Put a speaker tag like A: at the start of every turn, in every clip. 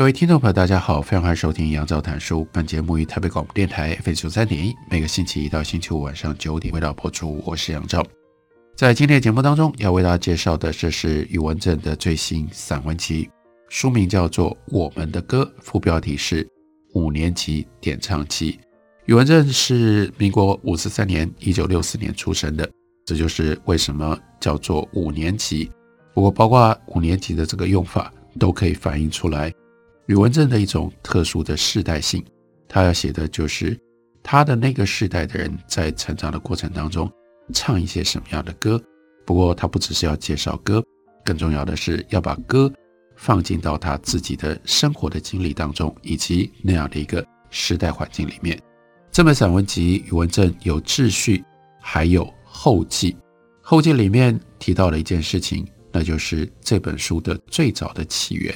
A: 各位听众朋友，大家好，非常欢迎收听杨照谈书。本节目于台北广播电台 F 九三点一，每个星期一到星期五晚上九点为大家播出。我是杨照。在今天的节目当中，要为大家介绍的，这是宇文正的最新散文集，书名叫做《我们的歌》，副标题是《五年级点唱机》。宇文正是民国五十三年（一九六四年）出生的，这就是为什么叫做五年级。不过，包括五年级的这个用法，都可以反映出来。余文正的一种特殊的世代性，他要写的就是他的那个世代的人在成长的过程当中唱一些什么样的歌。不过他不只是要介绍歌，更重要的是要把歌放进到他自己的生活的经历当中，以及那样的一个时代环境里面。这本散文集宇文正有秩序，还有后记。后记里面提到了一件事情，那就是这本书的最早的起源。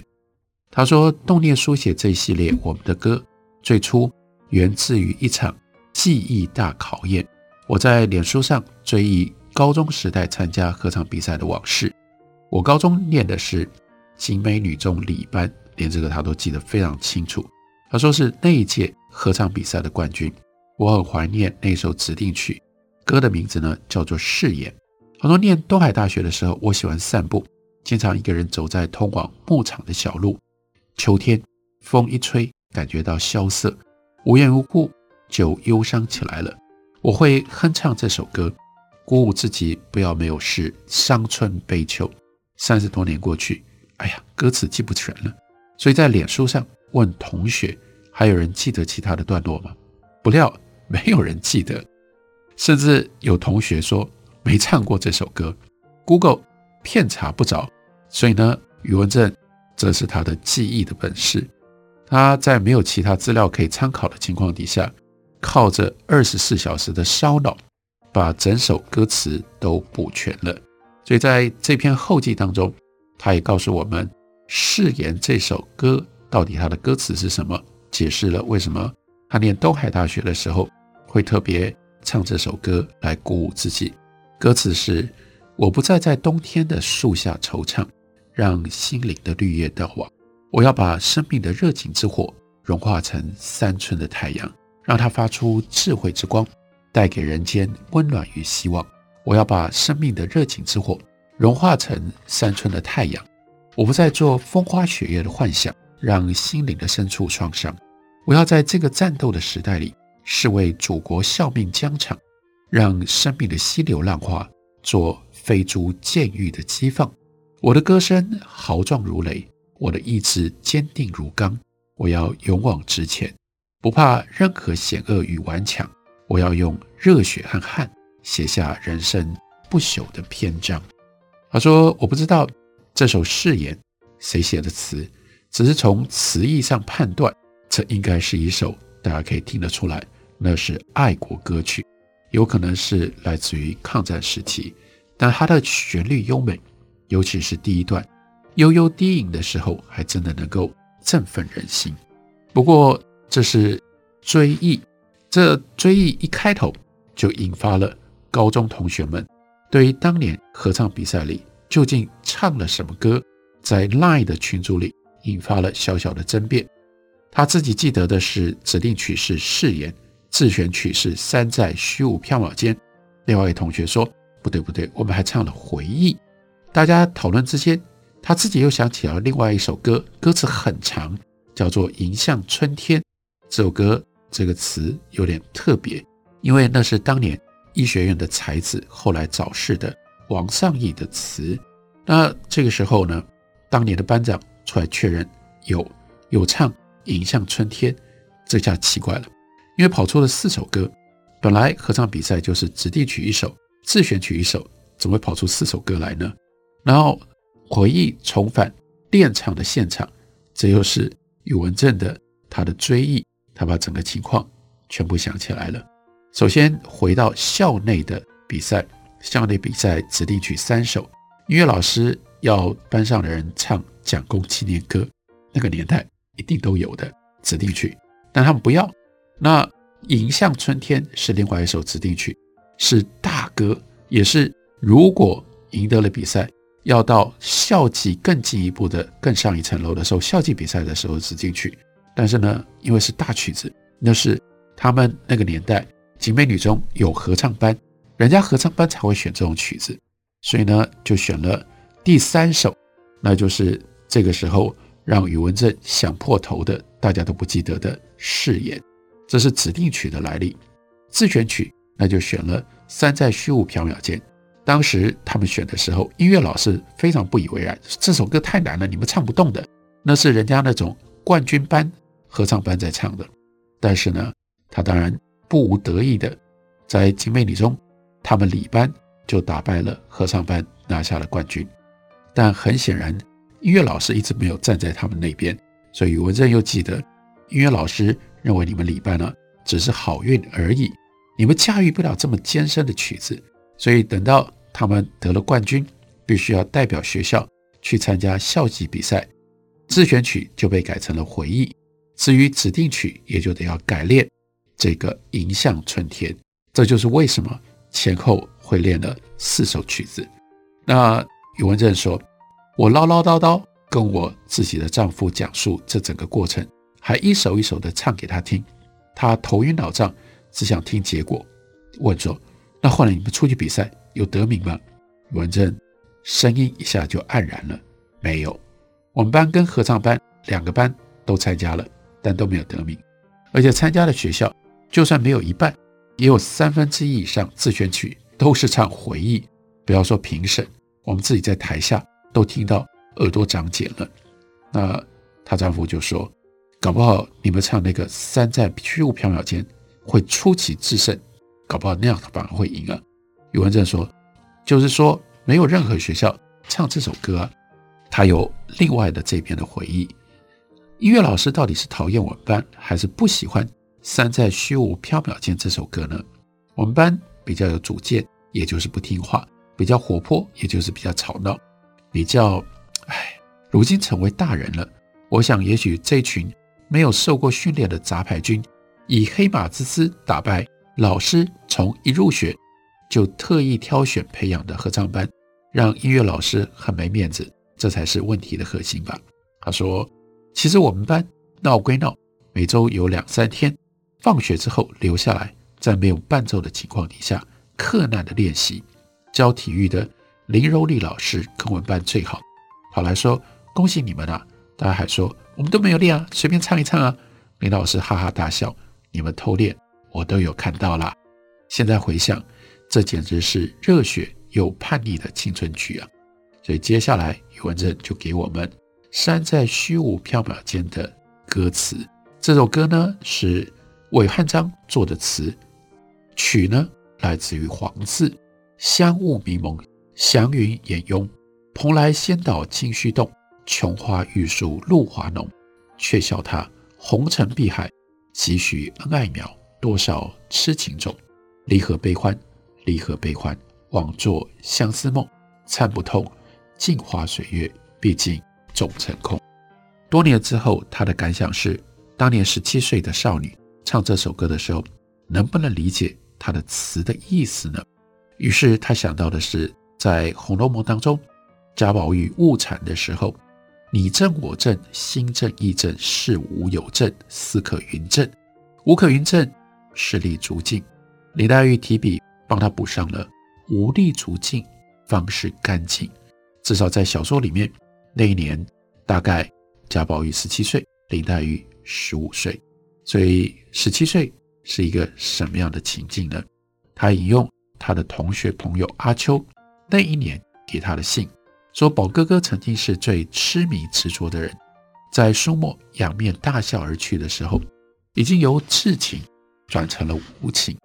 A: 他说：“动念书写这一系列我们的歌，最初源自于一场记忆大考验。我在脸书上追忆高中时代参加合唱比赛的往事。我高中念的是景美女中礼班，连这个他都记得非常清楚。他说是那一届合唱比赛的冠军。我很怀念那首指定曲，歌的名字呢叫做《誓言》。他说念东海大学的时候，我喜欢散步，经常一个人走在通往牧场的小路。”秋天，风一吹，感觉到萧瑟，无缘无故就忧伤起来了。我会哼唱这首歌，鼓舞自己不要没有事，伤春悲秋。三十多年过去，哎呀，歌词记不全了，所以在脸书上问同学，还有人记得其他的段落吗？不料没有人记得，甚至有同学说没唱过这首歌。Google 片查不着，所以呢，宇文正。这是他的记忆的本事。他在没有其他资料可以参考的情况底下，靠着二十四小时的烧脑，把整首歌词都补全了。所以在这篇后记当中，他也告诉我们，誓言这首歌到底它的歌词是什么，解释了为什么他念东海大学的时候会特别唱这首歌来鼓舞自己。歌词是：我不再在冬天的树下惆怅。让心灵的绿叶掉亡。我要把生命的热情之火融化成三寸的太阳，让它发出智慧之光，带给人间温暖与希望。我要把生命的热情之火融化成三寸的太阳。我不再做风花雪月的幻想，让心灵的深处创伤。我要在这个战斗的时代里，是为祖国效命疆场，让生命的溪流浪花做飞猪健郁的激放。我的歌声豪壮如雷，我的意志坚定如钢。我要勇往直前，不怕任何险恶与顽强。我要用热血和汗写下人生不朽的篇章。他说：“我不知道这首誓言谁写的词，只是从词义上判断，这应该是一首大家可以听得出来，那是爱国歌曲，有可能是来自于抗战时期，但它的旋律优美。”尤其是第一段悠悠低吟的时候，还真的能够振奋人心。不过这是追忆，这追忆一开头就引发了高中同学们对于当年合唱比赛里究竟唱了什么歌，在 Line 的群组里引发了小小的争辩。他自己记得的是指定曲是誓言，自选曲是山在虚无缥缈间。另外一位同学说不对不对，我们还唱了回忆。大家讨论之间，他自己又想起了另外一首歌，歌词很长，叫做《迎向春天》。这首歌这个词有点特别，因为那是当年医学院的才子，后来早逝的王尚义的词。那这个时候呢，当年的班长出来确认有有唱《迎向春天》，这下奇怪了，因为跑出了四首歌，本来合唱比赛就是指定曲一首，自选曲一首，怎么会跑出四首歌来呢？然后回忆重返电场的现场，这又是宇文正的他的追忆，他把整个情况全部想起来了。首先回到校内的比赛，校内比赛指定曲三首，音乐老师要班上的人唱蒋公纪念歌，那个年代一定都有的指定曲，但他们不要。那迎向春天是另外一首指定曲，是大歌，也是如果赢得了比赛，要到校际更进一步的、更上一层楼的时候，校际比赛的时候指定曲。但是呢，因为是大曲子，那是他们那个年代景美女中有合唱班，人家合唱班才会选这种曲子，所以呢，就选了第三首，那就是这个时候让宇文正想破头的，大家都不记得的誓言。这是指定曲的来历，自选曲那就选了《山在虚无缥缈间》。当时他们选的时候，音乐老师非常不以为然，这首歌太难了，你们唱不动的。那是人家那种冠军班合唱班在唱的。但是呢，他当然不无得意的，在金美女中，他们礼班就打败了合唱班，拿下了冠军。但很显然，音乐老师一直没有站在他们那边，所以宇文正又记得音乐老师。认为你们礼班呢只是好运而已，你们驾驭不了这么艰深的曲子，所以等到他们得了冠军，必须要代表学校去参加校级比赛，自选曲就被改成了回忆，至于指定曲也就得要改练这个迎向春天，这就是为什么前后会练了四首曲子。那宇文正说，我唠唠叨叨跟我自己的丈夫讲述这整个过程。还一首一首的唱给他听，他头晕脑胀，只想听结果。问说：“那后来你们出去比赛有得名吗？”宇文正声音一下就黯然了：“没有。我们班跟合唱班两个班都参加了，但都没有得名。而且参加的学校，就算没有一半，也有三分之一以上自选曲都是唱回忆。不要说评审，我们自己在台下都听到耳朵长茧了。”那她丈夫就说。搞不好你们唱那个山在虚无缥缈间会出奇制胜，搞不好那样反而会赢啊。宇文正说，就是说没有任何学校唱这首歌。他有另外的这边的回忆。音乐老师到底是讨厌我们班，还是不喜欢山在虚无缥缈间这首歌呢？我们班比较有主见，也就是不听话；比较活泼，也就是比较吵闹；比较……哎，如今成为大人了，我想也许这群。没有受过训练的杂牌军，以黑马之姿打败老师从一入学就特意挑选培养的合唱班，让音乐老师很没面子，这才是问题的核心吧？他说：“其实我们班闹归闹，每周有两三天，放学之后留下来，在没有伴奏的情况底下，克难的练习。教体育的林柔丽老师跟我们班最好，跑来说恭喜你们啊！大家还说。”我们都没有练啊，随便唱一唱啊！林老师哈哈大笑，你们偷练，我都有看到啦。现在回想，这简直是热血又叛逆的青春曲啊！所以接下来宇文正就给我们《山在虚无缥缈间》的歌词。这首歌呢是韦翰章作的词，曲呢来自于黄自。香雾迷蒙，祥云掩拥，蓬莱仙岛清虚动。琼花玉树露华浓，却笑他红尘碧海，几许恩爱渺，多少痴情种。离合悲欢，离合悲欢，枉作相思梦，参不透，镜花水月，毕竟总成空。多年之后，他的感想是：当年十七岁的少女唱这首歌的时候，能不能理解他的词的意思呢？于是他想到的是，在《红楼梦》当中，贾宝玉误产的时候。你正我正，心正意正，事无有正，斯可云正。无可云正，是力足尽。林黛玉提笔帮他补上了“无力足尽，方是干净”。至少在小说里面，那一年大概贾宝玉十七岁，林黛玉十五岁。所以十七岁是一个什么样的情境呢？他引用他的同学朋友阿秋那一年给他的信。说宝哥哥曾经是最痴迷执着的人，在书墨仰面大笑而去的时候，已经由至情转成了无情。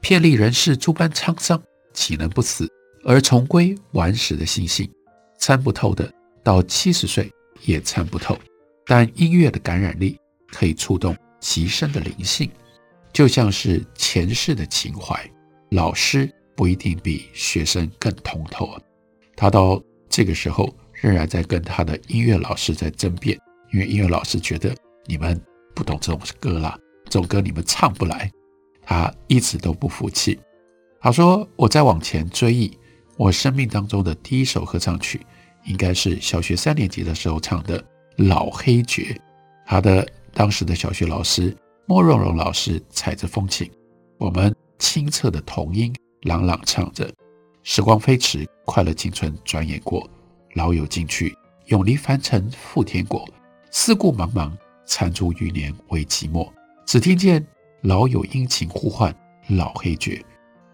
A: 遍历人世诸般沧桑，岂能不死而重归顽石的心性？参不透的到七十岁也参不透。但音乐的感染力可以触动极深的灵性，就像是前世的情怀。老师不一定比学生更通透啊。他到这个时候仍然在跟他的音乐老师在争辩，因为音乐老师觉得你们不懂这种歌啦，这种歌你们唱不来。他一直都不服气。他说：“我再往前追忆，我生命当中的第一首合唱曲，应该是小学三年级的时候唱的《老黑爵》。他的当时的小学老师莫荣荣老师踩着风琴，我们清澈的童音朗朗唱着。时光飞驰，快乐青春转眼过，老友尽去，永离凡尘赴天国。四顾茫茫，残烛余年为寂寞。只听见。”老友殷勤呼唤，老黑爵，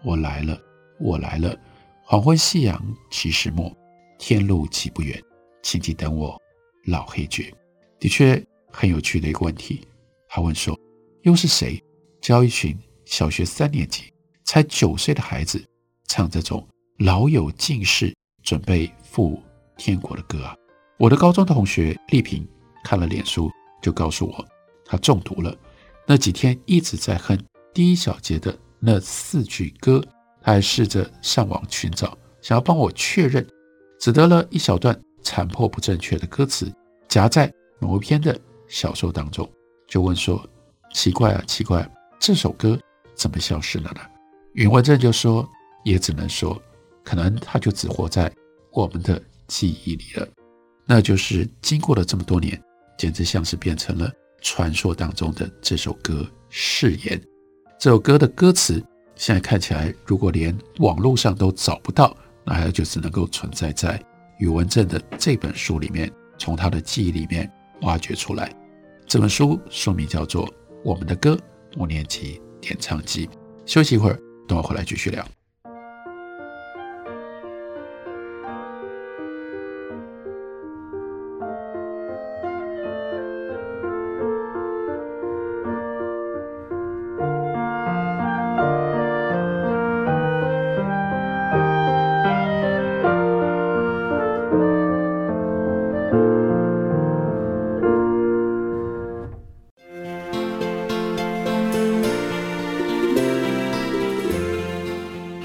A: 我来了，我来了。黄昏夕阳其实没，天路岂不远？请记等我，老黑爵。的确很有趣的一个问题。他问说，又是谁教一群小学三年级才九岁的孩子唱这种老友尽逝，准备赴天国的歌啊？我的高中同学丽萍看了脸书，就告诉我，他中毒了。那几天一直在哼第一小节的那四句歌，他还试着上网寻找，想要帮我确认，只得了一小段残破不正确的歌词夹在某一篇的小说当中，就问说：“奇怪啊，奇怪，这首歌怎么消失了呢？”允文正就说：“也只能说，可能他就只活在我们的记忆里了。那就是经过了这么多年，简直像是变成了。”传说当中的这首歌《誓言》，这首歌的歌词现在看起来，如果连网络上都找不到，那还就只能够存在在宇文正的这本书里面，从他的记忆里面挖掘出来。这本书书名叫做《我们的歌五年级点唱机》。休息一会儿，等我回来继续聊。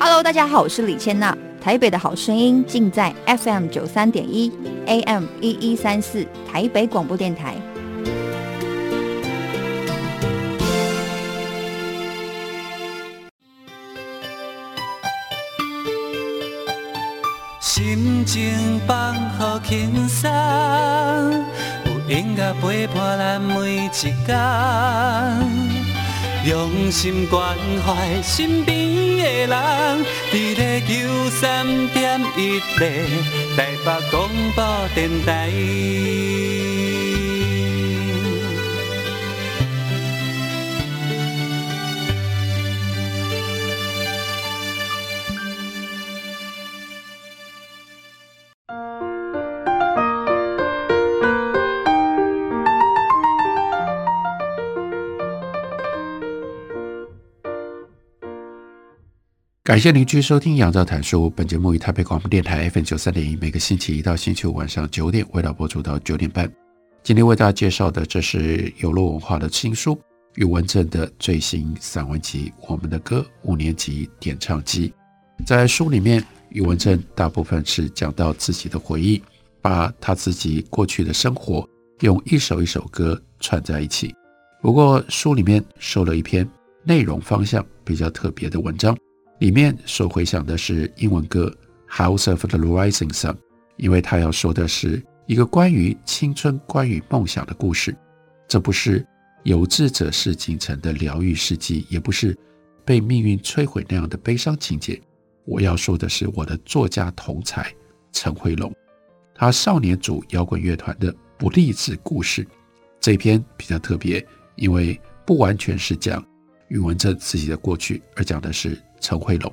B: Hello，大家好，我是李千娜。台北的好声音尽在 FM 九三点一，AM 一一三四，台北广播电台。
C: 心情放好轻松，有音乐陪伴咱每一天。用心关怀身边的人，伫咧九三点一台北广播电台。
A: 感谢您继续收听《杨照谈书》。本节目于台北广播电台 FM 九三点一，每个星期一到星期五晚上九点，为大家播出到九点半。今天为大家介绍的，这是有乐文化的新书，宇文正的最新散文集《我们的歌五年级点唱机》。在书里面，宇文正大部分是讲到自己的回忆，把他自己过去的生活用一首一首歌串在一起。不过，书里面收了一篇内容方向比较特别的文章。里面所回想的是英文歌《House of the Rising Sun》，因为他要说的是一个关于青春、关于梦想的故事。这不是有志者事竟成的疗愈事迹，也不是被命运摧毁那样的悲伤情节。我要说的是我的作家同才陈慧龙，他少年组摇滚乐团的不励志故事。这篇比较特别，因为不完全是讲宇文正自己的过去，而讲的是。陈慧龙，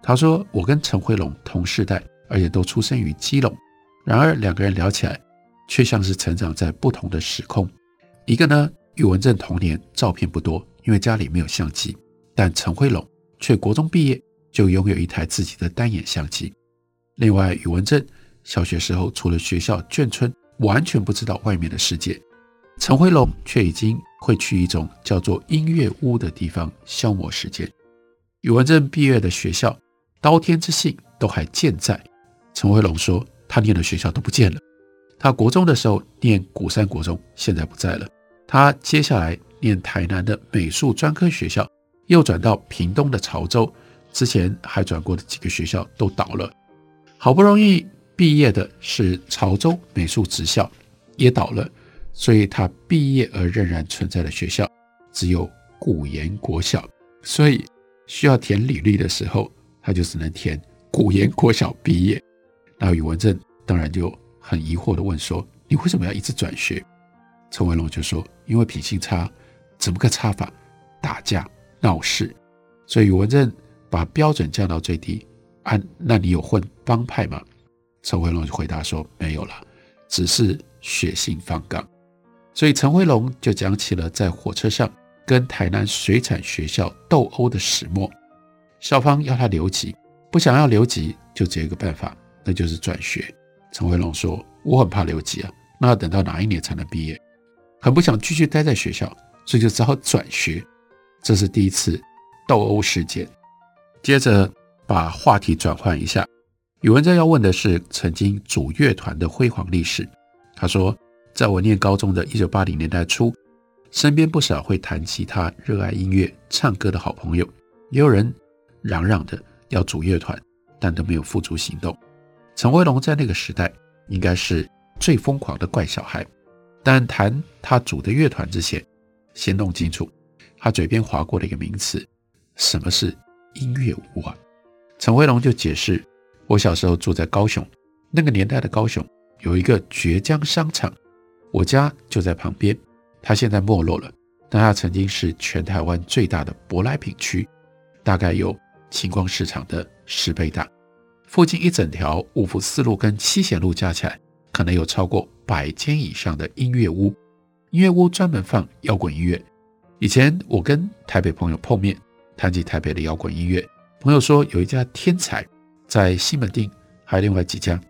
A: 他说：“我跟陈慧龙同世代，而且都出生于基隆。然而两个人聊起来，却像是成长在不同的时空。一个呢，宇文正童年照片不多，因为家里没有相机；但陈慧龙却国中毕业就拥有一台自己的单眼相机。另外，宇文正小学时候除了学校眷村，完全不知道外面的世界。陈辉龙却已经会去一种叫做音乐屋的地方消磨时间。宇文正毕业的学校，刀天之信都还健在。陈辉龙说，他念的学校都不见了。他国中的时候念古山国中，现在不在了。他接下来念台南的美术专科学校，又转到屏东的潮州，之前还转过的几个学校都倒了。好不容易毕业的是潮州美术职校，也倒了。所以他毕业而仍然存在的学校只有古言国小，所以需要填履历的时候，他就只能填古言国小毕业。那宇文正当然就很疑惑地问说：“你为什么要一直转学？”陈维龙就说：“因为品性差，怎么个差法？打架闹事。”所以宇文正把标准降到最低。按、啊，那你有混帮派吗？陈辉龙就回答说：“没有了，只是血性方刚。”所以陈辉龙就讲起了在火车上跟台南水产学校斗殴的始末。校方要他留级，不想要留级就只有一个办法，那就是转学。陈辉龙说：“我很怕留级啊，那要等到哪一年才能毕业？很不想继续待在学校，所以就只好转学。”这是第一次斗殴事件。接着把话题转换一下，宇文正要问的是曾经主乐团的辉煌历史。他说。在我念高中的一九八零年代初，身边不少会弹吉他、热爱音乐、唱歌的好朋友，也有人嚷嚷的要组乐团，但都没有付诸行动。陈辉龙在那个时代应该是最疯狂的怪小孩，但谈他组的乐团之前，先弄清楚他嘴边划过的一个名词：什么是音乐屋啊？陈辉龙就解释：我小时候住在高雄，那个年代的高雄有一个绝江商场。我家就在旁边，它现在没落了，但它曾经是全台湾最大的舶来品区，大概有晴光市场的十倍大。附近一整条五福四路跟七贤路加起来，可能有超过百间以上的音乐屋。音乐屋专门放摇滚音乐。以前我跟台北朋友碰面，谈起台北的摇滚音乐，朋友说有一家天才在西门町，还有另外几家，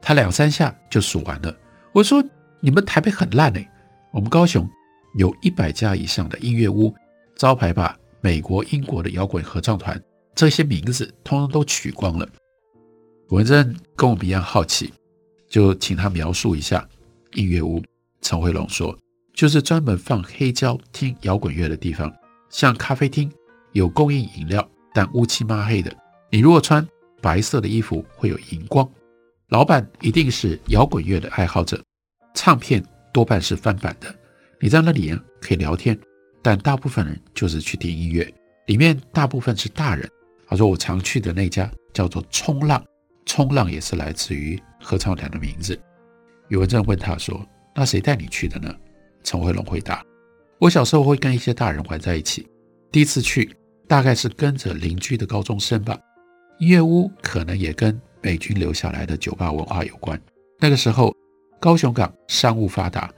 A: 他两三下就数完了。我说。你们台北很烂哎，我们高雄有一百家以上的音乐屋，招牌把美国、英国的摇滚合唱团这些名字通通都取光了。文正跟我们一样好奇，就请他描述一下音乐屋。陈慧龙说，就是专门放黑胶听摇滚乐的地方，像咖啡厅有供应饮料，但乌漆抹黑的。你如果穿白色的衣服，会有荧光。老板一定是摇滚乐的爱好者。唱片多半是翻版的，你在那里可以聊天，但大部分人就是去听音乐。里面大部分是大人。他说我常去的那家叫做冲浪，冲浪也是来自于合唱团的名字。宇文正问他说：“那谁带你去的呢？”陈慧龙回答：“我小时候会跟一些大人玩在一起，第一次去大概是跟着邻居的高中生吧。音乐屋可能也跟美军留下来的酒吧文化有关。那个时候。”高雄港商务发达，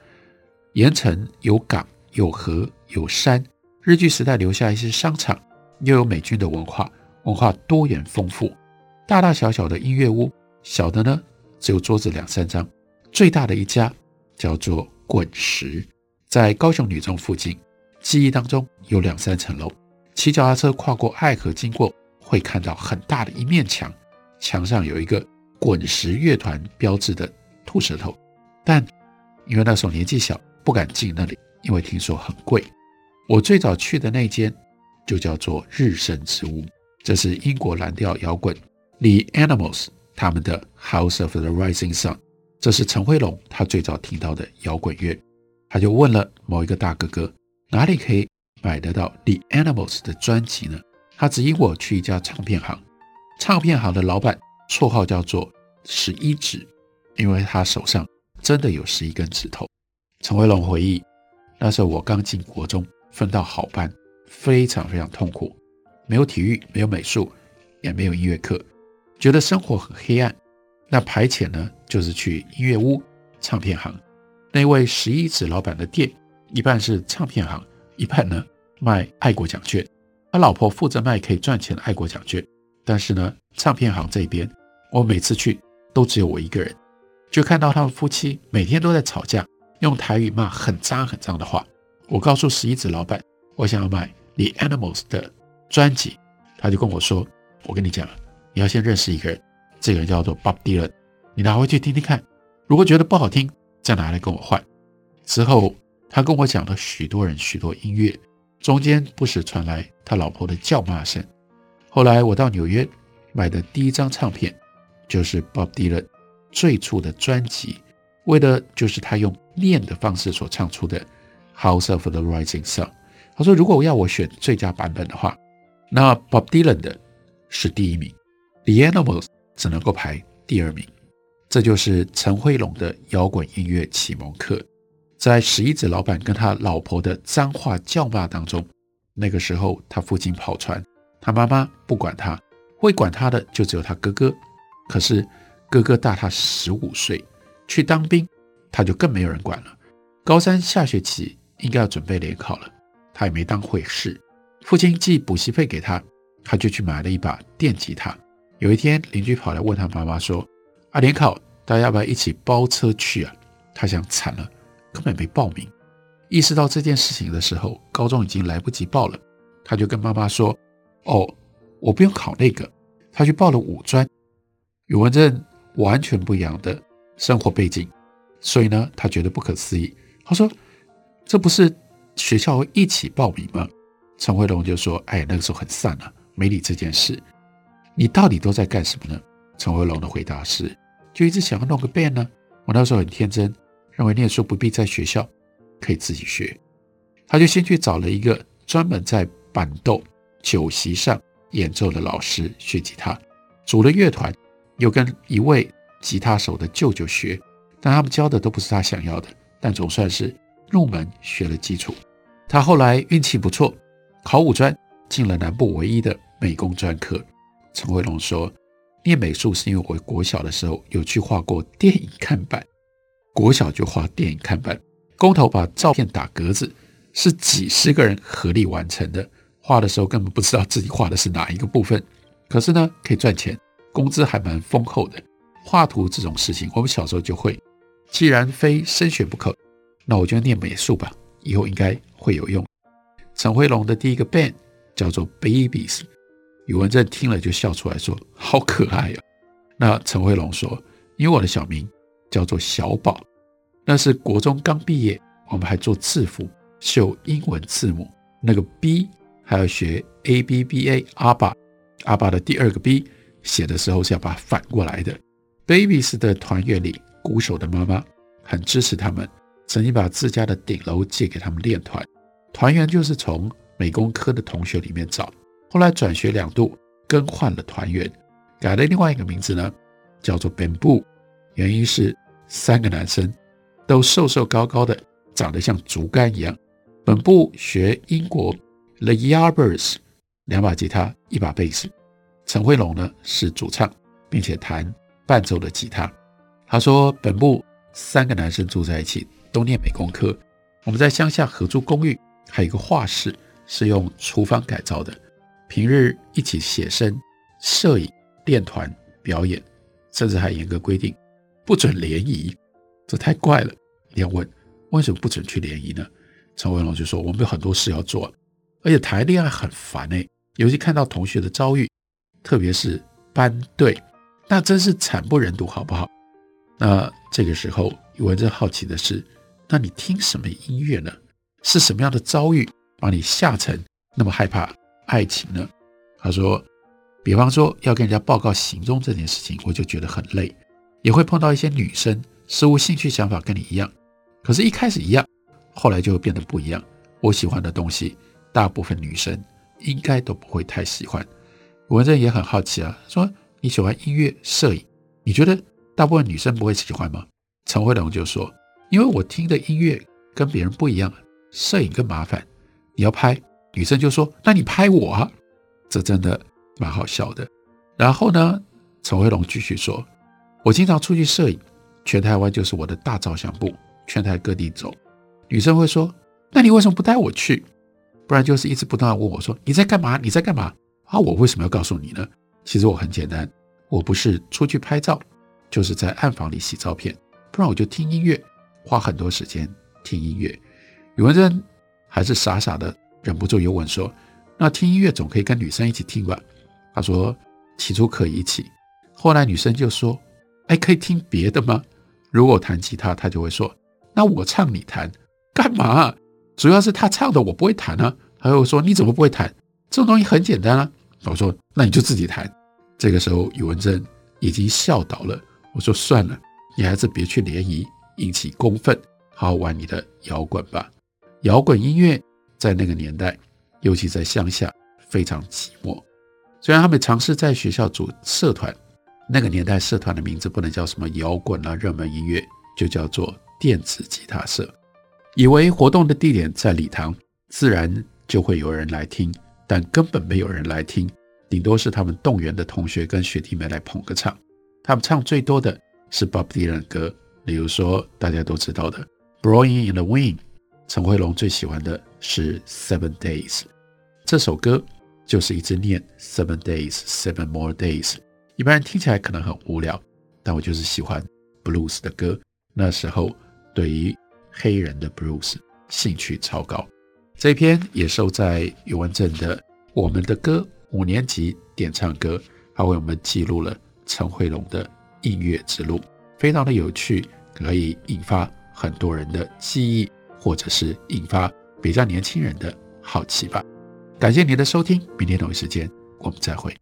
A: 盐城有港有河有山，日据时代留下一些商场，又有美军的文化，文化多元丰富。大大小小的音乐屋，小的呢只有桌子两三张，最大的一家叫做滚石，在高雄女中附近。记忆当中有两三层楼，骑脚踏车跨过爱河经过，会看到很大的一面墙，墙上有一个滚石乐团标志的兔舌头。但因为那时候年纪小，不敢进那里，因为听说很贵。我最早去的那间就叫做日升之屋，这是英国蓝调摇滚 The Animals 他们的 House of the Rising Sun，这是陈辉龙他最早听到的摇滚乐。他就问了某一个大哥哥，哪里可以买得到 The Animals 的专辑呢？他指引我去一家唱片行，唱片行的老板绰号叫做十一指，因为他手上。真的有十一根指头。陈辉龙回忆，那时候我刚进国中，分到好班，非常非常痛苦，没有体育，没有美术，也没有音乐课，觉得生活很黑暗。那排遣呢，就是去音乐屋、唱片行。那位十一指老板的店，一半是唱片行，一半呢卖爱国奖券。他老婆负责卖可以赚钱的爱国奖券，但是呢，唱片行这边，我每次去都只有我一个人。就看到他们夫妻每天都在吵架，用台语骂很脏很脏的话。我告诉十一子老板，我想要买 The Animals 的专辑，他就跟我说：“我跟你讲，你要先认识一个人，这个人叫做 Bob Dylan，你拿回去听听看，如果觉得不好听，再拿来跟我换。”之后，他跟我讲了许多人许多音乐，中间不时传来他老婆的叫骂声。后来我到纽约买的第一张唱片，就是 Bob Dylan 最初的专辑，为的就是他用念的方式所唱出的。House of the Rising Sun。他说：“如果我要我选最佳版本的话，那 Bob Dylan 的是第一名，The Animals 只能够排第二名。这就是陈辉龙的摇滚音乐启蒙课。在十一子老板跟他老婆的脏话叫骂当中，那个时候他父亲跑船，他妈妈不管他，会管他的就只有他哥哥。可是哥哥大他十五岁，去当兵，他就更没有人管了。高三下学期。”应该要准备联考了，他也没当回事。父亲寄补习费给他，他就去买了一把电吉他。有一天，邻居跑来问他妈妈说：“啊，联考大家要不要一起包车去啊？”他想惨了，根本没报名。意识到这件事情的时候，高中已经来不及报了。他就跟妈妈说：“哦，我不用考那个。”他去报了五专。宇文正完全不一样的生活背景，所以呢，他觉得不可思议。他说。这不是学校会一起报名吗？陈辉龙就说：“哎，那个时候很散了，没理这件事。你到底都在干什么呢？”陈辉龙的回答是：“就一直想要弄个 band 呢。我那时候很天真，认为念书不必在学校，可以自己学。他就先去找了一个专门在板豆酒席上演奏的老师学吉他，组了乐团，又跟一位吉他手的舅舅学，但他们教的都不是他想要的，但总算是。”入门学了基础，他后来运气不错，考五专进了南部唯一的美工专科。陈辉龙说，念美术是因为我国小的时候有去画过电影看板，国小就画电影看板，工头把照片打格子，是几十个人合力完成的。画的时候根本不知道自己画的是哪一个部分，可是呢，可以赚钱，工资还蛮丰厚的。画图这种事情，我们小时候就会，既然非升学不可。那我就念美术吧，以后应该会有用。陈辉龙的第一个 band 叫做 Babies，宇文正听了就笑出来说：“好可爱啊！”那陈辉龙说：“因为我的小名叫做小宝，那是国中刚毕业，我们还做字符，绣英文字母，那个 B 还要学 A B B A 阿爸，阿爸的第二个 B 写的时候是要把它反过来的。Babies 的团员里，鼓手的妈妈很支持他们。”曾经把自家的顶楼借给他们练团，团员就是从美工科的同学里面找。后来转学两度，更换了团员，改了另外一个名字呢，叫做 Bamboo。原因是三个男生都瘦瘦高高的，长得像竹竿一样。本部学英国 The Yardbirds，两把吉他，一把贝斯。陈辉龙呢是主唱，并且弹伴奏的吉他。他说本部三个男生住在一起。都念美工科，我们在乡下合租公寓，还有一个画室是用厨房改造的。平日一起写生、摄影、练团、表演，甚至还严格规定不准联谊，这太怪了。你要问为什么不准去联谊呢？陈辉龙就说：“我们有很多事要做，而且谈恋爱很烦哎，尤其看到同学的遭遇，特别是班队，那真是惨不忍睹，好不好？”那这个时候，我真好奇的是。那你听什么音乐呢？是什么样的遭遇把你吓成那么害怕爱情呢？他说，比方说要跟人家报告行踪这件事情，我就觉得很累，也会碰到一些女生，似乎兴趣想法跟你一样，可是一开始一样，后来就会变得不一样。我喜欢的东西，大部分女生应该都不会太喜欢。我这也很好奇啊，说你喜欢音乐、摄影，你觉得大部分女生不会喜欢吗？陈慧龙就说。因为我听的音乐跟别人不一样，摄影更麻烦。你要拍，女生就说：“那你拍我啊。”这真的蛮好笑的。然后呢，陈慧龙继续说：“我经常出去摄影，全台湾就是我的大照相部，全台各地走。女生会说：‘那你为什么不带我去？’不然就是一直不断问我说：‘你在干嘛？你在干嘛？’啊，我为什么要告诉你呢？其实我很简单，我不是出去拍照，就是在暗房里洗照片，不然我就听音乐，花很多时间听音乐。宇文正还是傻傻的，忍不住又问说：“那听音乐总可以跟女生一起听吧？”他说：“起初可以一起，后来女生就说：‘哎，可以听别的吗？’如果我弹吉他，他就会说：‘那我唱你弹干嘛？’主要是他唱的我不会弹啊。他又说：‘你怎么不会弹？这种东西很简单啊。’我说：‘那你就自己弹。’这个时候，宇文正已经笑倒了。我说：“算了，你还是别去联谊，引起公愤，好好玩你的摇滚吧。”摇滚音乐在那个年代，尤其在乡下，非常寂寞。虽然他们尝试在学校组社团，那个年代社团的名字不能叫什么摇滚啊、热门音乐，就叫做电子吉他社。以为活动的地点在礼堂，自然就会有人来听，但根本没有人来听，顶多是他们动员的同学跟学弟妹来捧个场。他们唱最多的是 Bob Dylan 的歌，比如说大家都知道的《Blowing in the Wind》。陈慧龙最喜欢的是《Seven Days》这首歌，就是一直念 Seven Days, Seven More Days。一般人听起来可能很无聊，但我就是喜欢 Blues 的歌。那时候对于黑人的 Blues 兴趣超高。这篇也收在宇文正的《我们的歌》五年级点唱歌，他为我们记录了。陈慧龙的音乐之路非常的有趣，可以引发很多人的记忆，或者是引发比较年轻人的好奇吧。感谢您的收听，明天同一时间我们再会。